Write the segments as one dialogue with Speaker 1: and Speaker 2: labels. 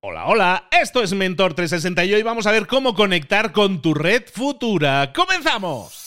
Speaker 1: Hola, hola, esto es Mentor 360 y hoy vamos a ver cómo conectar con tu red futura. ¡Comenzamos!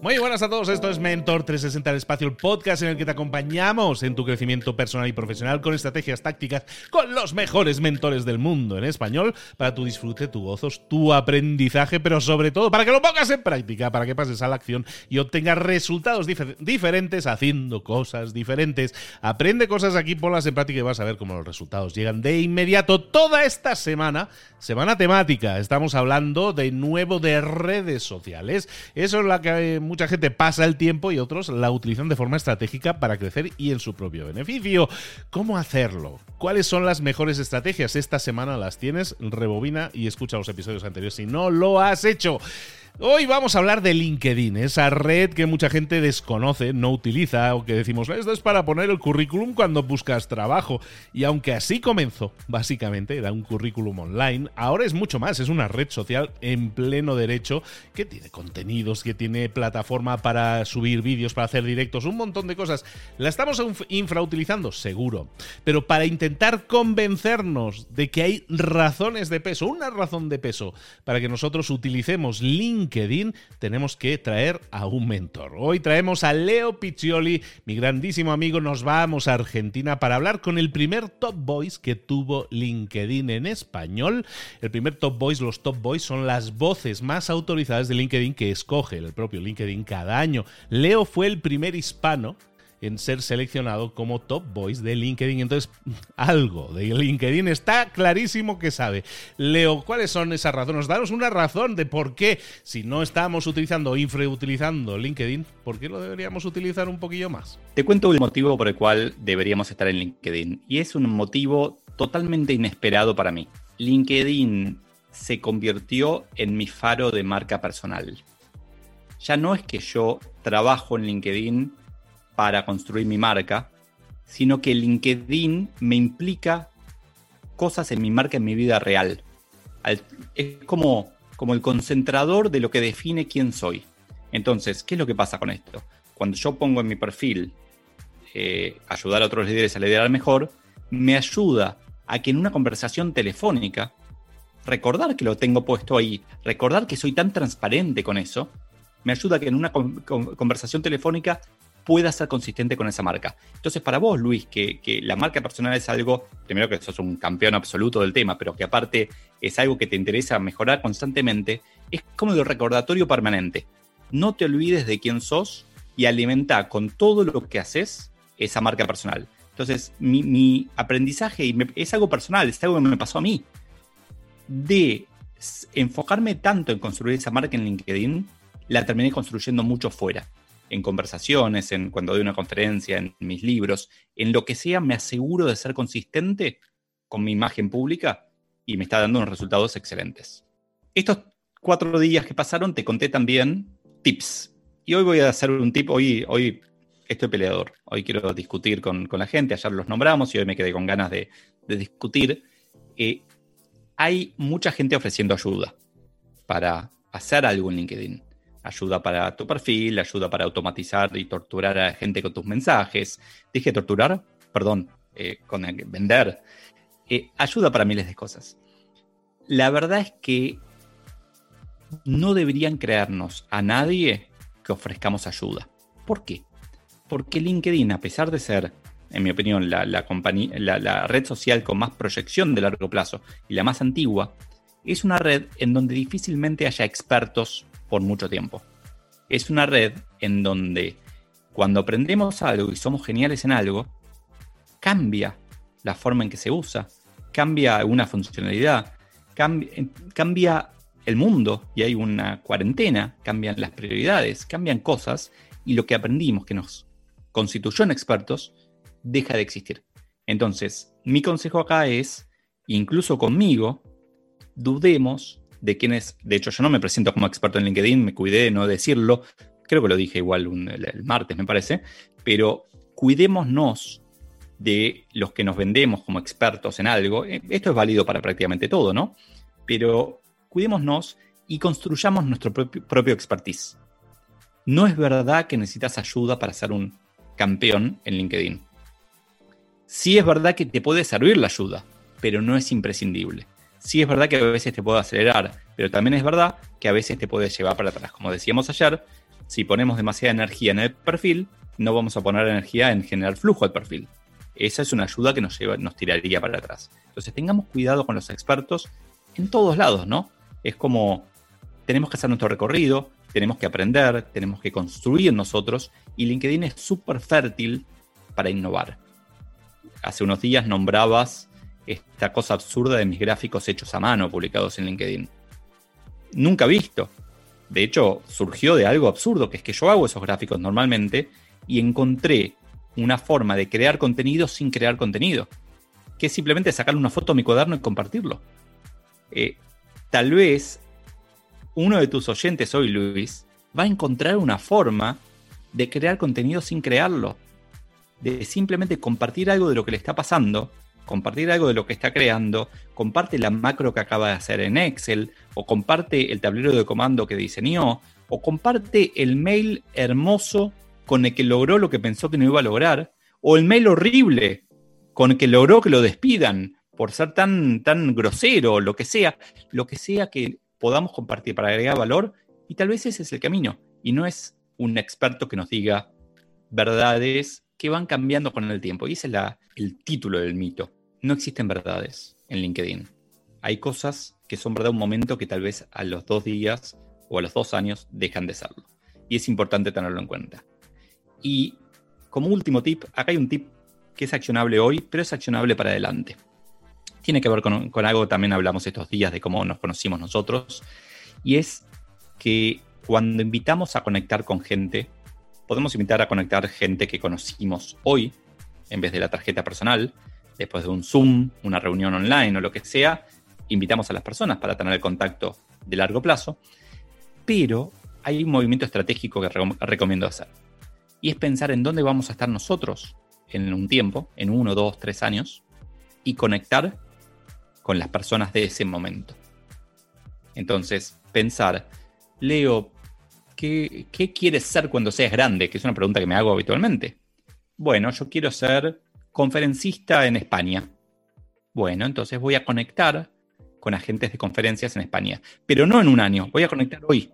Speaker 1: Muy buenas a todos, esto es Mentor 360 el espacio, el podcast en el que te acompañamos en tu crecimiento personal y profesional con estrategias tácticas, con los mejores mentores del mundo en español, para tu disfrute, tu gozos, tu aprendizaje, pero sobre todo para que lo pongas en práctica, para que pases a la acción y obtengas resultados diferentes haciendo cosas diferentes. Aprende cosas aquí, ponlas en práctica y vas a ver cómo los resultados llegan de inmediato. Toda esta semana, semana temática, estamos hablando de nuevo de redes sociales. Eso es la que mucha gente pasa el tiempo y otros la utilizan de forma estratégica para crecer y en su propio beneficio. ¿Cómo hacerlo? ¿Cuáles son las mejores estrategias? Esta semana las tienes, rebobina y escucha los episodios anteriores si no lo has hecho. Hoy vamos a hablar de LinkedIn, esa red que mucha gente desconoce, no utiliza o que decimos, esto es para poner el currículum cuando buscas trabajo. Y aunque así comenzó, básicamente era un currículum online, ahora es mucho más, es una red social en pleno derecho que tiene contenidos, que tiene plataforma para subir vídeos, para hacer directos, un montón de cosas. ¿La estamos infrautilizando? Seguro. Pero para intentar convencernos de que hay razones de peso, una razón de peso, para que nosotros utilicemos LinkedIn, LinkedIn tenemos que traer a un mentor. Hoy traemos a Leo Piccioli, mi grandísimo amigo. Nos vamos a Argentina para hablar con el primer Top Voice que tuvo LinkedIn en español. El primer Top Voice, los Top Voice son las voces más autorizadas de LinkedIn que escoge el propio LinkedIn cada año. Leo fue el primer hispano en ser seleccionado como top voice de LinkedIn. Entonces, algo de LinkedIn está clarísimo que sabe. Leo, ¿cuáles son esas razones? Danos una razón de por qué, si no estamos utilizando infrautilizando LinkedIn, ¿por qué lo deberíamos utilizar un poquillo más?
Speaker 2: Te cuento el motivo por el cual deberíamos estar en LinkedIn. Y es un motivo totalmente inesperado para mí. LinkedIn se convirtió en mi faro de marca personal. Ya no es que yo trabajo en LinkedIn para construir mi marca, sino que LinkedIn me implica cosas en mi marca, en mi vida real. Es como, como el concentrador de lo que define quién soy. Entonces, ¿qué es lo que pasa con esto? Cuando yo pongo en mi perfil eh, ayudar a otros líderes a liderar mejor, me ayuda a que en una conversación telefónica, recordar que lo tengo puesto ahí, recordar que soy tan transparente con eso, me ayuda a que en una conversación telefónica pueda ser consistente con esa marca. Entonces, para vos, Luis, que, la marca personal es algo, primero que sos un campeón absoluto del tema, pero que aparte es algo que te interesa mejorar constantemente, es como el recordatorio permanente. No te olvides de quién sos y alimenta con todo lo que haces esa marca personal. Entonces, mi, aprendizaje es algo personal, es algo que me pasó a mí. De enfocarme tanto en construir esa marca en LinkedIn, la terminé construyendo mucho fuera en conversaciones, en cuando doy una conferencia, en mis libros, en lo que sea, me aseguro de ser consistente con mi imagen pública y me está dando unos resultados excelentes. Estos cuatro días que pasaron te conté también tips. Y hoy voy a hacer un tip, hoy, hoy estoy peleador, hoy quiero discutir con, la gente, ayer los nombramos y hoy me quedé con ganas de, discutir. Eh, hay mucha gente ofreciendo ayuda para hacer algo en LinkedIn ayuda para tu perfil, ayuda para automatizar y torturar a gente con tus mensajes. Dije torturar, perdón, eh, con vender. Eh, ayuda para miles de cosas. La verdad es que no deberían creernos a nadie que ofrezcamos ayuda. ¿Por qué? Porque LinkedIn, a pesar de ser, en mi opinión, la, la red social con más proyección de largo plazo y la más antigua, es una red en donde difícilmente haya expertos por mucho tiempo. Es una red en donde cuando aprendemos algo y somos geniales en algo, cambia la forma en que se usa, cambia una funcionalidad, cambia, el mundo y hay una cuarentena, cambian las prioridades, cambian cosas y lo que aprendimos que nos constituyó en expertos deja de existir. Entonces, mi consejo acá es, incluso conmigo, dudemos de quienes, de hecho yo no me presento como experto en LinkedIn, me cuidé de no decirlo, creo que lo dije igual el, martes me parece, pero cuidémonos de los que nos vendemos como expertos en algo, eh, esto es válido para prácticamente todo, ¿no? Pero cuidémonos y construyamos nuestro propio, propio expertise. No es verdad que necesitas ayuda para ser un campeón en LinkedIn. Sí es verdad que te puede servir la ayuda, pero no es imprescindible. Sí es verdad que a veces te puede acelerar, pero también es verdad que a veces te puede llevar para atrás. Como decíamos ayer, si ponemos demasiada energía en el perfil, no vamos a poner energía en generar flujo al perfil. Esa es una ayuda que nos, lleva, nos tiraría para atrás. Entonces tengamos cuidado con los expertos en todos lados, ¿no? Es como tenemos que hacer nuestro recorrido, tenemos que aprender, tenemos que construir nosotros y LinkedIn es súper fértil para innovar. Hace unos días nombrabas esta cosa absurda de mis gráficos hechos a mano publicados en LinkedIn. Nunca visto. De hecho, surgió de algo absurdo, que es que yo hago esos gráficos normalmente y encontré una forma de crear contenido sin crear contenido, que es simplemente sacarle una foto a mi cuaderno y compartirlo. Eh, tal vez uno de tus oyentes hoy, Luis, va a encontrar una forma de crear contenido sin crearlo, de simplemente compartir algo de lo que le está pasando, compartir algo de lo que está creando, comparte la macro que acaba de hacer en Excel, o comparte el tablero de comando que diseñó, o comparte el mail hermoso con el que logró lo que pensó que no iba a lograr, o el mail horrible con el que logró que lo despidan por ser tan, tan grosero, lo que sea, lo que sea que podamos compartir para agregar valor, y tal vez ese es el camino, y no es un experto que nos diga verdades que van cambiando con el tiempo, y ese es la, el título del mito. No existen verdades en LinkedIn. Hay cosas que son verdad un momento que tal vez a los dos días o a los dos años dejan de serlo. Y es importante tenerlo en cuenta. Y como último tip, acá hay un tip que es accionable hoy, pero es accionable para adelante. Tiene que ver con, algo que también hablamos estos días de cómo nos conocimos nosotros, y es que cuando invitamos a conectar con gente, podemos invitar a conectar gente que conocimos hoy, en vez de la tarjeta personal, después de un Zoom, una reunión online o lo que sea, invitamos a las personas para tener el contacto de largo plazo, pero hay un movimiento estratégico que recomiendo hacer y es pensar en dónde vamos a estar nosotros en un tiempo, en uno, dos, tres años, y conectar con las personas de ese momento. Entonces, pensar, Leo, ¿qué, ¿qué quieres ser cuando seas grande? Que es una pregunta que me hago habitualmente. Bueno, yo quiero ser conferencista en España. Bueno, entonces voy a conectar con agentes de conferencias en España, pero no en un año, voy a conectar hoy.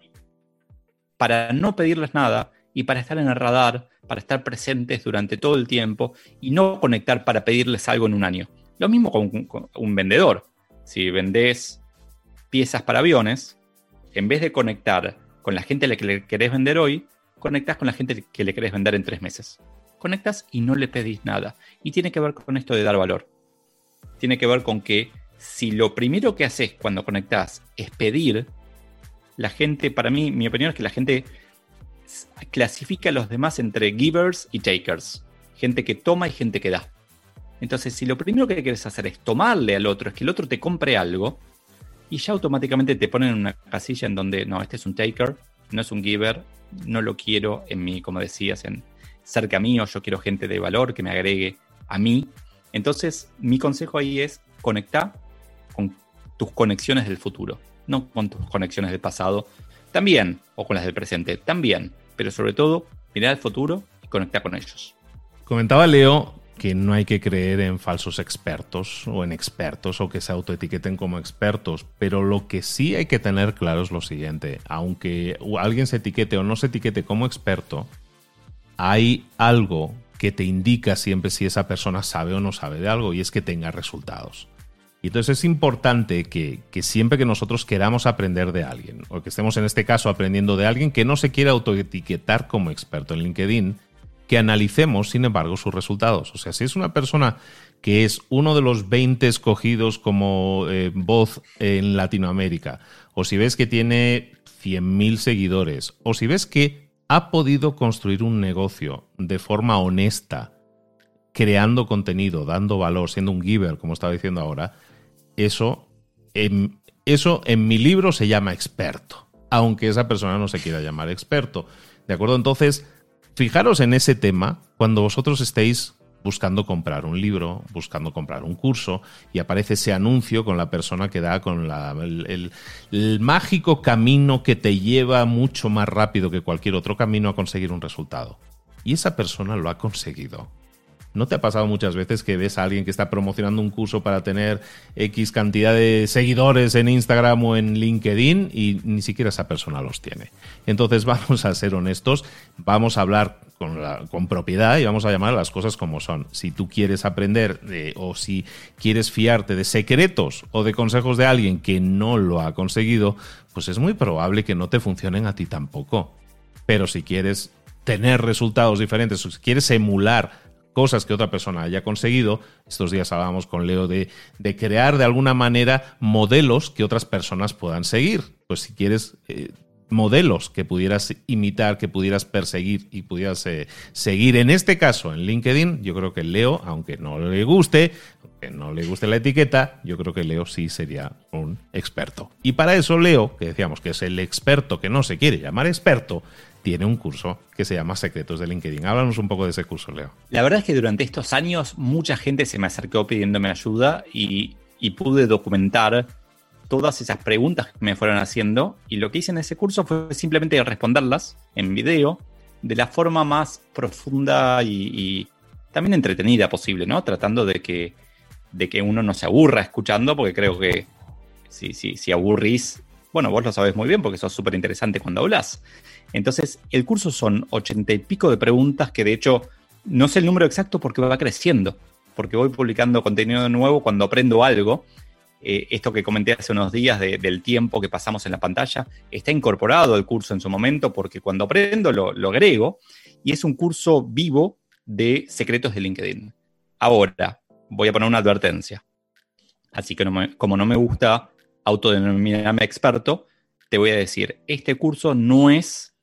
Speaker 2: Para no pedirles nada, y para estar en el radar, para estar presentes durante todo el tiempo y no conectar para pedirles algo en un año. Lo mismo con, un vendedor. Si vendés piezas para aviones, en vez de conectar con la gente a la que le querés vender hoy, conectas con la gente que le querés vender en tres meses. Conectas y no le pedís nada. Y tiene que ver con esto de dar valor. Tiene que ver con que si lo primero que haces cuando conectas es pedir, la gente, para mí, mi opinión es que la gente clasifica a los demás entre givers y takers. Gente que toma y gente que da. Entonces, si lo primero que quieres hacer es tomarle al otro, es que el otro te compre algo, y ya automáticamente te ponen en una casilla en donde, no, este es un taker, no es un giver, no lo quiero en mí, como decías, en cerca mío, yo quiero gente de valor que me agregue a mí. Entonces, mi consejo ahí es conectar con tus conexiones del futuro, no con tus conexiones del pasado, también, o con las del presente, también, pero sobre todo mirar al futuro y conectar con ellos.
Speaker 3: Comentaba Leo que no hay que creer en falsos expertos o en expertos o que se autoetiqueten como expertos, pero lo que sí hay que tener claro es lo siguiente, aunque alguien se etiquete o no se etiquete como experto, hay algo que te indica siempre si esa persona sabe o no sabe de algo y es que tenga resultados. Y entonces es importante que, siempre que nosotros queramos aprender de alguien, o que estemos en este caso aprendiendo de alguien que no se quiera autoetiquetar como experto en LinkedIn, que analicemos, sin embargo, sus resultados. O sea, si es una persona que es uno de los 20 escogidos como eh, voz en Latinoamérica, o si ves que tiene 100.000 seguidores, o si ves que ha podido construir un negocio de forma honesta, creando contenido, dando valor, siendo un giver, como estaba diciendo ahora, eso en, eso en mi libro se llama experto, aunque esa persona no se quiera llamar experto. ¿De acuerdo? Entonces, fijaros en ese tema cuando vosotros estéis buscando comprar un libro, buscando comprar un curso, y aparece ese anuncio con la persona que da con el, el, mágico camino que te lleva mucho más rápido que cualquier otro camino a conseguir un resultado. Y esa persona lo ha conseguido. ¿No te ha pasado muchas veces que ves a alguien que está promocionando un curso para tener X cantidad de seguidores en Instagram o en LinkedIn y ni siquiera esa persona los tiene? Entonces vamos a ser honestos, vamos a hablar con, propiedad y vamos a llamar las cosas como son. Si tú quieres aprender o si quieres fiarte de secretos o de consejos de alguien que no lo ha conseguido, pues es muy probable que no te funcionen a ti tampoco. Pero si quieres tener resultados diferentes, si quieres emular cosas que otra persona haya conseguido, estos días hablábamos con Leo de, de crear de alguna manera modelos que otras personas puedan seguir. Pues si quieres eh, modelos que pudieras imitar, que pudieras perseguir y pudieras eh, seguir. En este caso, en LinkedIn, yo creo que Leo, aunque no le guste, aunque no le guste la etiqueta, yo creo que Leo sí sería un experto. Y para eso Leo, que decíamos que es el experto que no se quiere llamar experto, tiene un curso que se llama Secretos de LinkedIn. Háblanos un poco de ese curso, Leo.
Speaker 2: La verdad es que durante estos años mucha gente se me acercó pidiéndome ayuda y, pude documentar todas esas preguntas que me fueron haciendo y lo que hice en ese curso fue simplemente responderlas en video de la forma más profunda y, también entretenida posible, ¿no? Tratando de que, de que uno no se aburra escuchando, porque creo que si, si, si aburrís, bueno, vos lo sabés muy bien porque sos súper interesante cuando hablas. Entonces, el curso son ochenta y pico de preguntas que de hecho no sé el número exacto porque va creciendo, porque voy publicando contenido nuevo cuando aprendo algo eh, esto que comenté hace unos días del tiempo que pasamos en la pantalla, está incorporado al curso en su momento porque cuando aprendo lo, agrego y es un curso vivo de secretos de LinkedIn. Ahora, voy a poner una advertencia. Así que como no me gusta autodenominarme experto, te voy a decir, este curso no es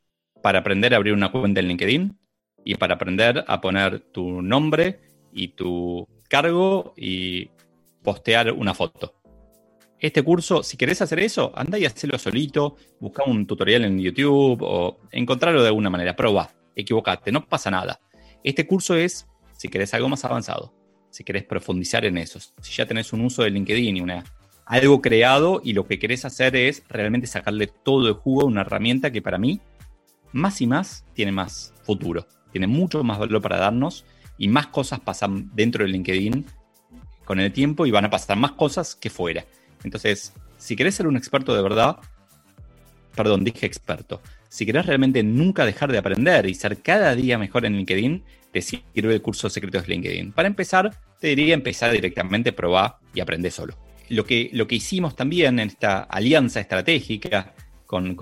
Speaker 2: para aprender a abrir una cuenta en LinkedIn y para aprender a poner tu nombre y tu cargo y postear una foto. Este curso, si querés hacer eso, anda y hacelo solito, busca un tutorial en YouTube o encontrarlo de alguna manera, prueba, equivocate, no pasa nada. Este curso es si querés algo más avanzado, si querés profundizar en eso, si ya tenés un uso de LinkedIn y una, algo creado y lo que querés hacer es realmente sacarle todo el jugo a una herramienta que para mí, más y más, tiene más futuro, tiene mucho más valor para darnos y más cosas pasan dentro de LinkedIn con el tiempo y van a pasar más cosas que fuera. Entonces, si querés ser un experto de verdad, perdón, dije experto, si querés realmente nunca dejar de aprender y ser cada día mejor en LinkedIn, te sirve el curso Secretos de LinkedIn. Para empezar, te diría empezar directamente, probar y aprender solo. Lo que, lo que hicimos también en esta alianza estratégica con,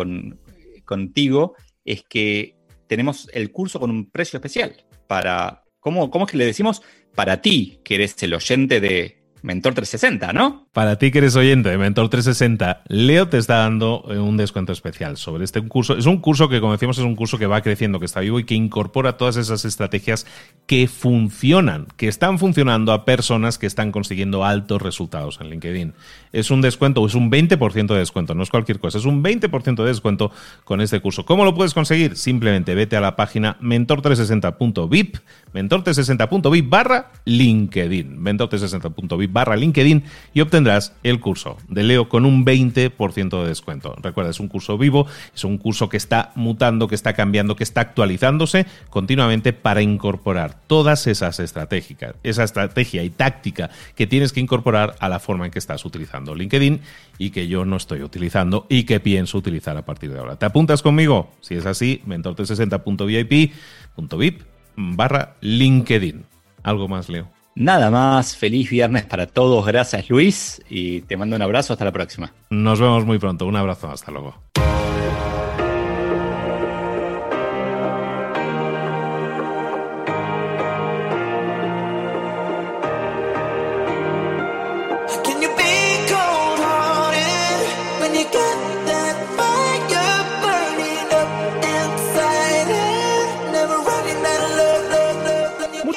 Speaker 2: contigo es que tenemos el curso con un precio especial para, ¿cómo, ¿cómo es que le decimos? Para ti, que eres el oyente de, Mentor 360, ¿no?
Speaker 3: Para ti que eres oyente de Mentor 360, Leo te está dando eh, un descuento especial sobre este curso. Es un curso que, como decimos, es un curso que va creciendo, que está vivo y que incorpora todas esas estrategias que funcionan, que están funcionando a personas que están consiguiendo altos resultados en LinkedIn. Es un descuento, es un 20% de descuento, no es cualquier cosa, es un 20% de descuento con este curso. ¿Cómo lo puedes conseguir? Simplemente vete a la página mentor360.vip, mentor360.vip barra LinkedIn, mentor360.vip barra LinkedIn y obtendrás el curso de Leo con un 20% de descuento. Recuerda, es un curso vivo, es un curso que está mutando, que está cambiando, que está actualizándose continuamente para incorporar todas esas estratégicas, esa estrategia y táctica que tienes que incorporar a la forma en que estás utilizando LinkedIn y que yo no estoy utilizando y que pienso utilizar a partir de ahora. ¿Te apuntas conmigo? Si es así, mentor360.vip.vip barra LinkedIn. ¿Algo más, Leo?
Speaker 2: Nada más, feliz viernes para todos, gracias Luis y te mando un abrazo, hasta la próxima.
Speaker 3: Nos vemos muy pronto, un abrazo, hasta luego.